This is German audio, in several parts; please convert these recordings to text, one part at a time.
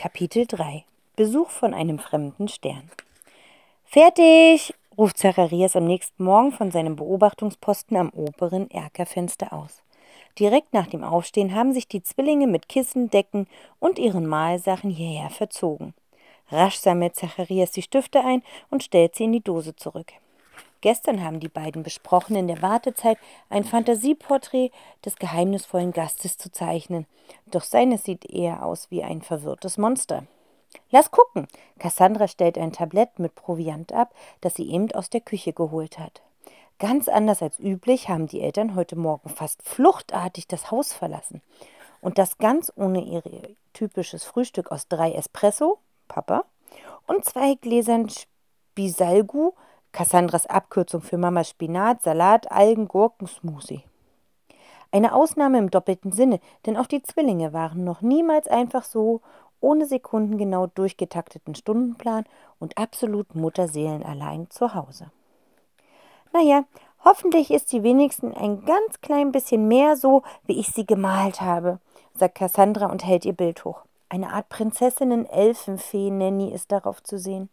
Kapitel 3 Besuch von einem fremden Stern Fertig, ruft Zacharias am nächsten Morgen von seinem Beobachtungsposten am oberen Erkerfenster aus. Direkt nach dem Aufstehen haben sich die Zwillinge mit Kissen, Decken und ihren Mahlsachen hierher verzogen. Rasch sammelt Zacharias die Stifte ein und stellt sie in die Dose zurück. Gestern haben die beiden besprochen, in der Wartezeit ein Fantasieporträt des geheimnisvollen Gastes zu zeichnen. Doch seines sieht eher aus wie ein verwirrtes Monster. Lass gucken. Cassandra stellt ein Tablett mit Proviant ab, das sie eben aus der Küche geholt hat. Ganz anders als üblich haben die Eltern heute Morgen fast fluchtartig das Haus verlassen. Und das ganz ohne ihr typisches Frühstück aus drei Espresso, Papa, und zwei Gläsern Spisalgu, Cassandras Abkürzung für Mama Spinat, Salat, Algen, Gurken, Smoothie. Eine Ausnahme im doppelten Sinne, denn auch die Zwillinge waren noch niemals einfach so ohne sekundengenau durchgetakteten Stundenplan und absolut Mutterseelenallein zu Hause. Naja, hoffentlich ist sie wenigstens ein ganz klein bisschen mehr so, wie ich sie gemalt habe, sagt Cassandra und hält ihr Bild hoch. Eine Art Prinzessinnen-Elfenfee-Nanny ist darauf zu sehen.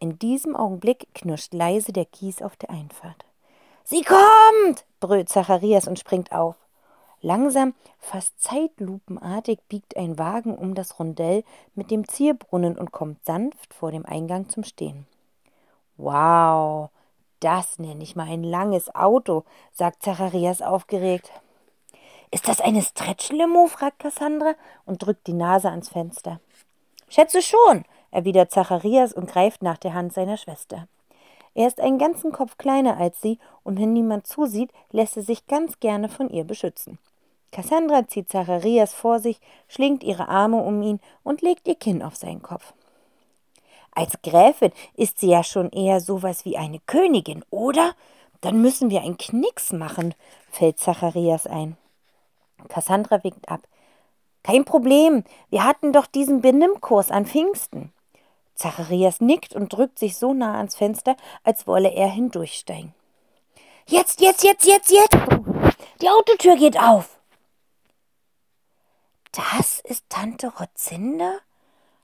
In diesem Augenblick knirscht leise der Kies auf der Einfahrt. Sie kommt! brüllt Zacharias und springt auf. Langsam, fast zeitlupenartig biegt ein Wagen um das Rondell mit dem Zierbrunnen und kommt sanft vor dem Eingang zum Stehen. Wow, das nenne ich mal ein langes Auto, sagt Zacharias aufgeregt. Ist das eine Stretchlimo? fragt Cassandra und drückt die Nase ans Fenster. Schätze schon, erwidert Zacharias und greift nach der Hand seiner Schwester. Er ist einen ganzen Kopf kleiner als sie, und wenn niemand zusieht, lässt er sich ganz gerne von ihr beschützen. Cassandra zieht Zacharias vor sich, schlingt ihre Arme um ihn und legt ihr Kinn auf seinen Kopf. Als Gräfin ist sie ja schon eher sowas wie eine Königin, oder? Dann müssen wir einen Knicks machen, fällt Zacharias ein. Cassandra winkt ab. Kein Problem, wir hatten doch diesen Benimmkurs an Pfingsten. Zacharias nickt und drückt sich so nah ans Fenster, als wolle er hindurchsteigen. Jetzt, jetzt, jetzt, jetzt, jetzt! Die Autotür geht auf! Das ist Tante Rotzinda?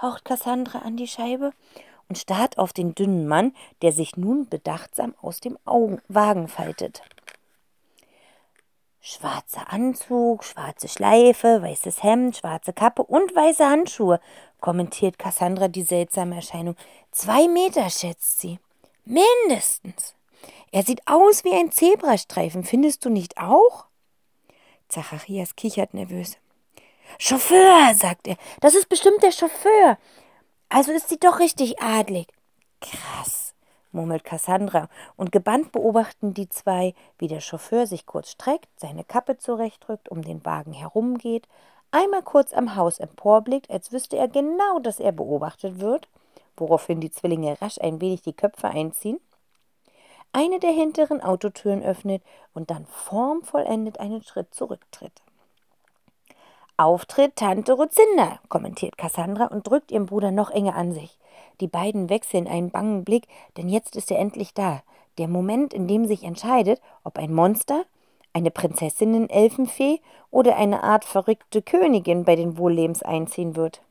haucht Cassandra an die Scheibe und starrt auf den dünnen Mann, der sich nun bedachtsam aus dem Augen Wagen faltet. Schwarzer Anzug, schwarze Schleife, weißes Hemd, schwarze Kappe und weiße Handschuhe, kommentiert Cassandra die seltsame Erscheinung. Zwei Meter, schätzt sie. Mindestens. Er sieht aus wie ein Zebrastreifen, findest du nicht auch? Zacharias kichert nervös. Chauffeur, sagt er. Das ist bestimmt der Chauffeur. Also ist sie doch richtig adlig. Krass, murmelt Cassandra, und gebannt beobachten die zwei, wie der Chauffeur sich kurz streckt, seine Kappe zurechtrückt, um den Wagen herumgeht, einmal kurz am Haus emporblickt, als wüsste er genau, dass er beobachtet wird, woraufhin die Zwillinge rasch ein wenig die Köpfe einziehen, eine der hinteren Autotüren öffnet und dann formvollendet einen Schritt zurücktritt. Auftritt Tante Rozinda, kommentiert Cassandra und drückt ihren Bruder noch enger an sich. Die beiden wechseln einen bangen Blick, denn jetzt ist er endlich da. Der Moment, in dem sich entscheidet, ob ein Monster, eine Prinzessinnen-Elfenfee oder eine Art verrückte Königin bei den Wohllebens einziehen wird.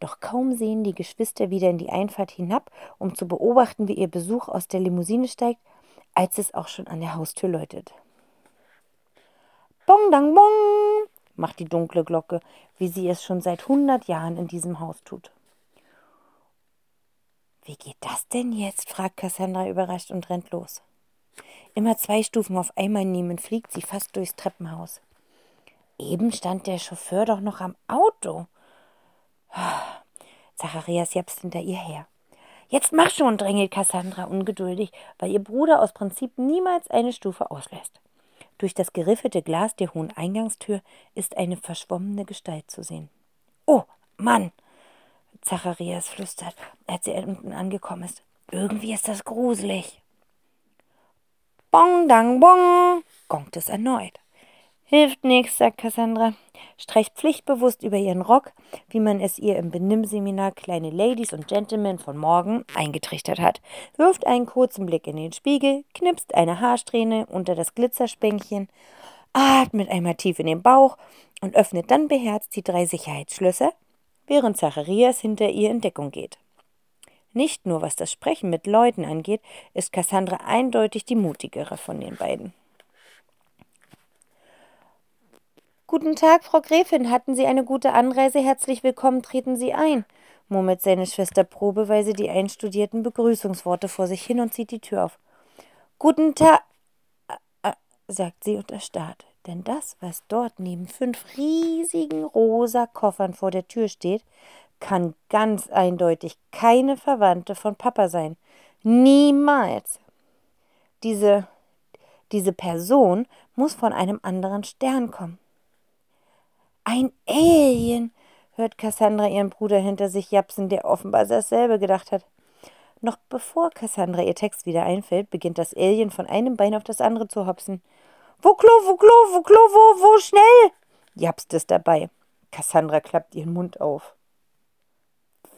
Doch kaum sehen die Geschwister wieder in die Einfahrt hinab, um zu beobachten, wie ihr Besuch aus der Limousine steigt, als es auch schon an der Haustür läutet. Bong dang bong, macht die dunkle Glocke, wie sie es schon seit hundert Jahren in diesem Haus tut. Wie geht das denn jetzt? fragt Cassandra überrascht und rennt los. Immer zwei Stufen auf einmal nehmen, fliegt sie fast durchs Treppenhaus. Eben stand der Chauffeur doch noch am Auto. Zacharias japst hinter ihr her. Jetzt mach schon, drängelt Cassandra ungeduldig, weil ihr Bruder aus Prinzip niemals eine Stufe auslässt. Durch das geriffelte Glas der hohen Eingangstür ist eine verschwommene Gestalt zu sehen. Oh, Mann! Zacharias flüstert, als er unten angekommen ist. Irgendwie ist das gruselig. Bong, dang, bong, gongt es erneut. Hilft nichts, sagt Cassandra, streicht pflichtbewusst über ihren Rock, wie man es ihr im Benimmseminar Kleine Ladies und Gentlemen von morgen eingetrichtert hat, wirft einen kurzen Blick in den Spiegel, knipst eine Haarsträhne unter das Glitzerspänkchen, atmet einmal tief in den Bauch und öffnet dann beherzt die drei Sicherheitsschlösser, während Zacharias hinter ihr in Deckung geht. Nicht nur was das Sprechen mit Leuten angeht, ist Cassandra eindeutig die mutigere von den beiden. Guten Tag, Frau Gräfin. Hatten Sie eine gute Anreise? Herzlich willkommen, treten Sie ein, murmelt seine Schwester probeweise die einstudierten Begrüßungsworte vor sich hin und zieht die Tür auf. Guten Tag, äh, äh, sagt sie und erstarrt, denn das, was dort neben fünf riesigen rosa Koffern vor der Tür steht, kann ganz eindeutig keine Verwandte von Papa sein. Niemals. Diese, diese Person muss von einem anderen Stern kommen. Ein Alien, hört Cassandra ihren Bruder hinter sich japsen, der offenbar dasselbe gedacht hat. Noch bevor Cassandra ihr Text wieder einfällt, beginnt das Alien von einem Bein auf das andere zu hopsen. Wo Klo, wo Klo, wo Klo, wo, wo, schnell! japst es dabei. Cassandra klappt ihren Mund auf.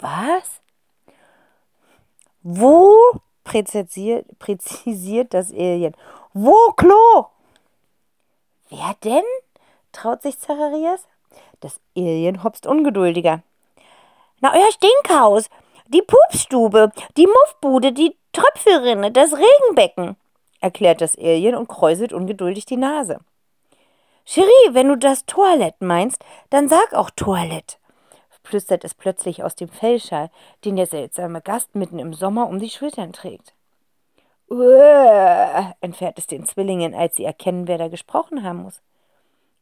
Was? Wo? Präzisiert, präzisiert das Alien. Wo Klo? Wer denn? traut sich Zacharias. Das Alien hopst ungeduldiger. Na, euer Stinkhaus, die Pupsstube, die Muffbude, die Tröpfelrinne, das Regenbecken, erklärt das Alien und kräuselt ungeduldig die Nase. Cherie, wenn du das Toilett meinst, dann sag auch Toilett, flüstert es plötzlich aus dem Fellschal, den der seltsame Gast mitten im Sommer um die Schultern trägt. Uäh, entfährt es den Zwillingen, als sie erkennen, wer da gesprochen haben muss.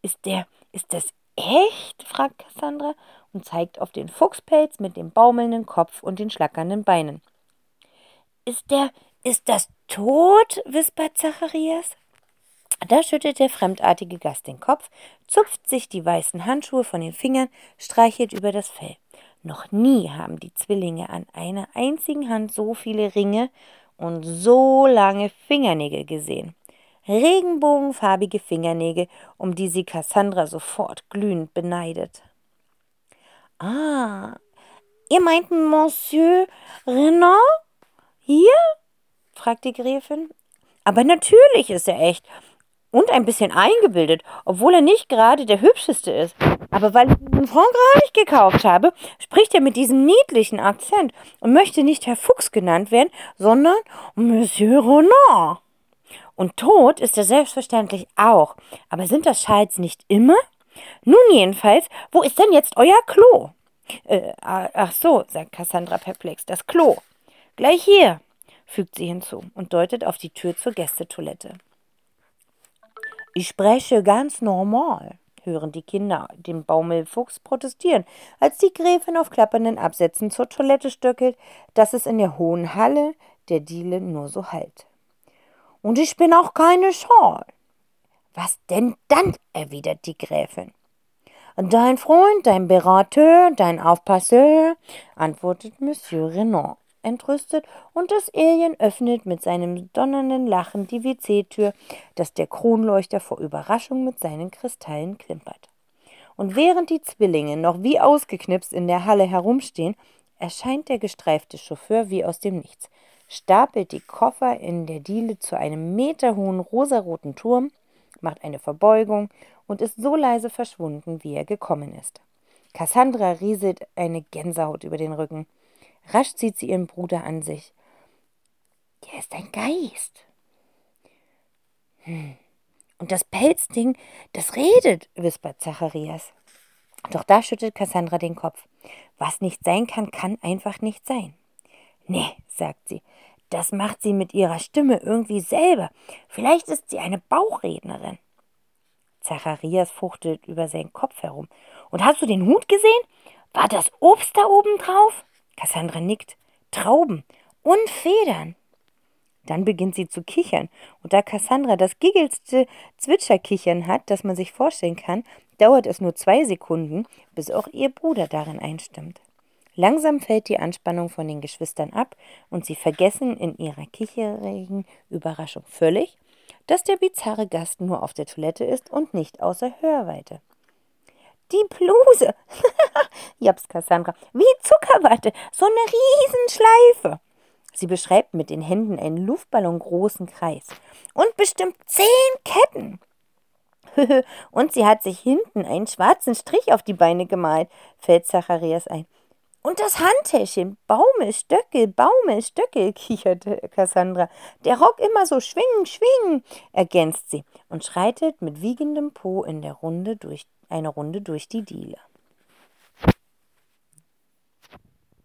Ist der, ist das Echt? fragt Cassandra und zeigt auf den Fuchspelz mit dem baumelnden Kopf und den schlackernden Beinen. Ist der, ist das tot? wispert Zacharias. Da schüttelt der fremdartige Gast den Kopf, zupft sich die weißen Handschuhe von den Fingern, streichelt über das Fell. Noch nie haben die Zwillinge an einer einzigen Hand so viele Ringe und so lange Fingernägel gesehen regenbogenfarbige Fingernägel, um die sie Cassandra sofort glühend beneidet. Ah, ihr meint Monsieur Renan? Hier? Fragt die Gräfin. Aber natürlich ist er echt. Und ein bisschen eingebildet, obwohl er nicht gerade der hübscheste ist. Aber weil ich ihn in Frankreich gekauft habe, spricht er mit diesem niedlichen Akzent und möchte nicht Herr Fuchs genannt werden, sondern Monsieur Renard. Und tot ist er selbstverständlich auch. Aber sind das Schals nicht immer? Nun jedenfalls, wo ist denn jetzt euer Klo? Äh, ach so, sagt Cassandra perplex, das Klo. Gleich hier, fügt sie hinzu und deutet auf die Tür zur Gästetoilette. Ich spreche ganz normal, hören die Kinder den Baumelfuchs protestieren, als die Gräfin auf klappernden Absätzen zur Toilette stöckelt, dass es in der hohen Halle der Diele nur so halt. Und ich bin auch keine Schal. Was denn dann? erwidert die Gräfin. Dein Freund, dein Berateur, dein Aufpasseur, antwortet Monsieur Renan entrüstet, und das Alien öffnet mit seinem donnernden Lachen die WC-Tür, dass der Kronleuchter vor Überraschung mit seinen Kristallen klimpert. Und während die Zwillinge noch wie ausgeknipst in der Halle herumstehen, erscheint der gestreifte Chauffeur wie aus dem Nichts stapelt die Koffer in der Diele zu einem meterhohen rosaroten Turm, macht eine Verbeugung und ist so leise verschwunden, wie er gekommen ist. Cassandra rieselt eine Gänsehaut über den Rücken. Rasch zieht sie ihren Bruder an sich. Der ist ein Geist. Hm. Und das Pelzding, das redet, wispert Zacharias. Doch da schüttelt Cassandra den Kopf. Was nicht sein kann, kann einfach nicht sein. Nee, sagt sie, das macht sie mit ihrer Stimme irgendwie selber. Vielleicht ist sie eine Bauchrednerin. Zacharias fuchtelt über seinen Kopf herum. Und hast du den Hut gesehen? War das Obst da oben drauf? Cassandra nickt. Trauben und Federn. Dann beginnt sie zu kichern. Und da Cassandra das giggelste Zwitscherkichern hat, das man sich vorstellen kann, dauert es nur zwei Sekunden, bis auch ihr Bruder darin einstimmt. Langsam fällt die Anspannung von den Geschwistern ab und sie vergessen in ihrer kicherigen Überraschung völlig, dass der bizarre Gast nur auf der Toilette ist und nicht außer Hörweite. Die Bluse, japs Cassandra, wie Zuckerwatte, so eine Riesenschleife. Sie beschreibt mit den Händen einen luftballongroßen Kreis und bestimmt zehn Ketten. Und sie hat sich hinten einen schwarzen Strich auf die Beine gemalt, fällt Zacharias ein. Und das Handtäschchen, Baume, Stöckel, Baume, Stöckel, kicherte Cassandra. Der Rock immer so schwingen, schwingen, ergänzt sie und schreitet mit wiegendem Po in der Runde durch, eine Runde durch die Diele.